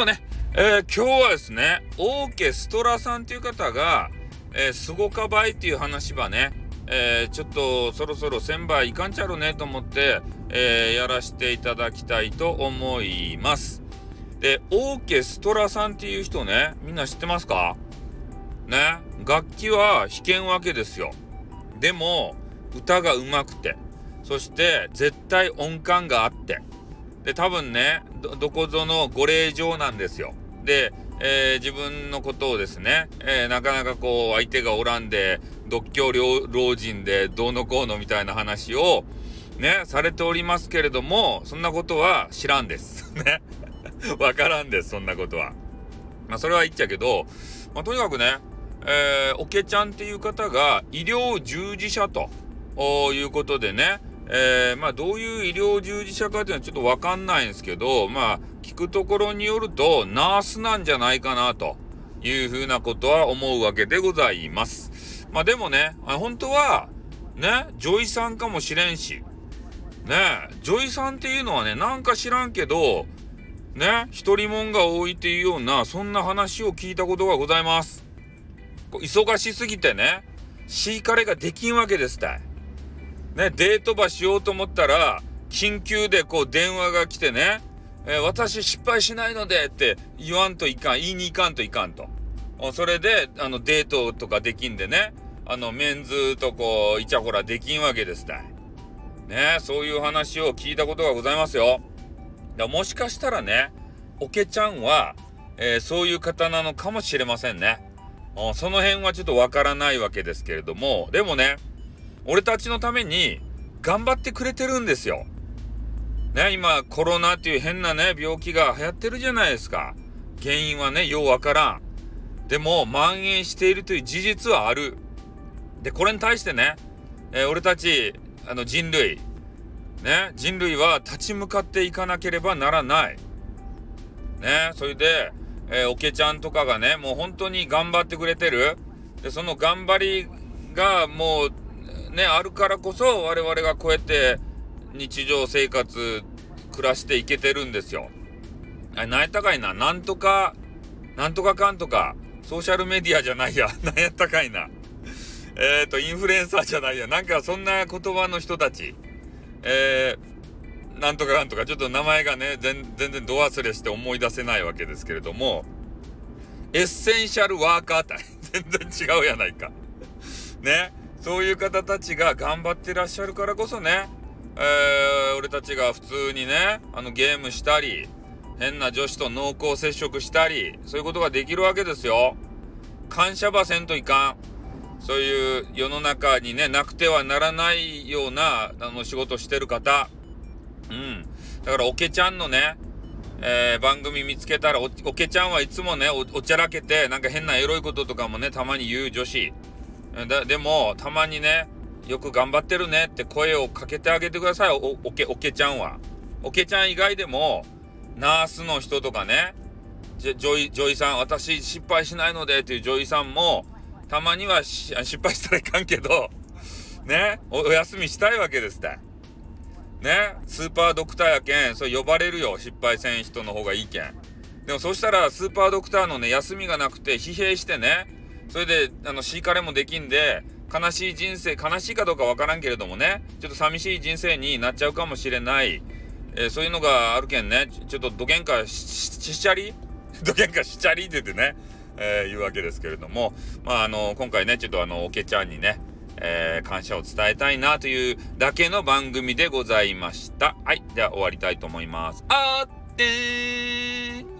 もね、えー、今日はですね、オーケストラさんという方が、えー、すごかばいっていう話はね、えー、ちょっとそろそろ1000倍いかんちゃろねと思って、えー、やらせていただきたいと思います。で、オーケストラさんっていう人ね、みんな知ってますか？ね、楽器は弾けんわけですよ。でも、歌が上手くて、そして絶対音感があって、で、多分ね、どこぞのご令状なんですよ。で、えー、自分のことをですね、えー、なかなかこう相手がおらんで独協老人でどうのこうのみたいな話をねされておりますけれどもそんなことは知らんです。ね。わからんですそんなことは。まあそれは言っちゃうけど、まあ、とにかくねえー、おけちゃんっていう方が医療従事者ということでね、えー、まあどういう医療従事者かっていうのはちょっとわかんないんですけど、まあ聞くところによるとナースなんじゃないかなというふうなことは思うわけでございます。まあでもね、本当はね、女医さんかもしれんし、ね、女医さんっていうのはね、なんか知らんけど、ね、一人もんが多いっていうような、そんな話を聞いたことがございます。忙しすぎてね、シーカレができんわけですたい。ね、デートばしようと思ったら、緊急でこう電話が来てね、えー、私失敗しないのでって言わんといかん、言いに行かんといかんと。それで、あの、デートとかできんでね、あの、メンズとこう、イチャコラできんわけですたい。ね、そういう話を聞いたことがございますよ。だもしかしたらね、おけちゃんは、えー、そういう方なのかもしれませんね。その辺はちょっとわからないわけですけれども、でもね、俺たちのために頑張ってくれてるんですよ。ね、今コロナっていう変なね、病気が流行ってるじゃないですか。原因はね、ようわからん。でも、蔓延しているという事実はある。で、これに対してね、えー、俺たち、あの人類、ね、人類は立ち向かっていかなければならない。ね、それで、えー、おけちゃんとかがね、もう本当に頑張ってくれてる。で、その頑張りがもうね、あるからこそ我々がこうやって日常生活暮らしていけてるんですよ。あ、何やったかいな？なんとか、なんとかかんとか、ソーシャルメディアじゃないや。何やったかいな？えっ、と、インフルエンサーじゃないや。なんかそんな言葉の人たち。えー、なんとかかんとか、ちょっと名前がね、全然ど忘れして思い出せないわけですけれども、エッセンシャルワーカーって 全然違うやないか。ね？そういう方たちが頑張ってらっしゃるからこそね、えー、俺たちが普通にね、あのゲームしたり、変な女子と濃厚接触したり、そういうことができるわけですよ。感謝ばせんといかん。そういう世の中にね、なくてはならないような、あの、仕事してる方。うん。だから、おけちゃんのね、えー、番組見つけたらお、おけちゃんはいつもねお、おちゃらけて、なんか変なエロいこととかもね、たまに言う女子。だでも、たまにね、よく頑張ってるねって声をかけてあげてください、お、おけ、おけちゃんは。おけちゃん以外でも、ナースの人とかね、ジョイ、ジョイさん、私失敗しないのでっていう女医さんも、たまには失敗したらいかんけど、ね、お休みしたいわけですって。ね、スーパードクターやけん、それ呼ばれるよ、失敗せん人の方がいいけん。でもそしたら、スーパードクターのね、休みがなくて、疲弊してね、それで、あの、シーカレもできんで、悲しい人生、悲しいかどうかわからんけれどもね、ちょっと寂しい人生になっちゃうかもしれない。えー、そういうのがあるけんね、ちょっと どげんかしちゃり？どげんかしちゃりって言ってね、えー、言うわけですけれども、まあ、あの、今回ね、ちょっとあの、おけちゃんにね、えー、感謝を伝えたいなというだけの番組でございました。はい。では終わりたいと思います。あって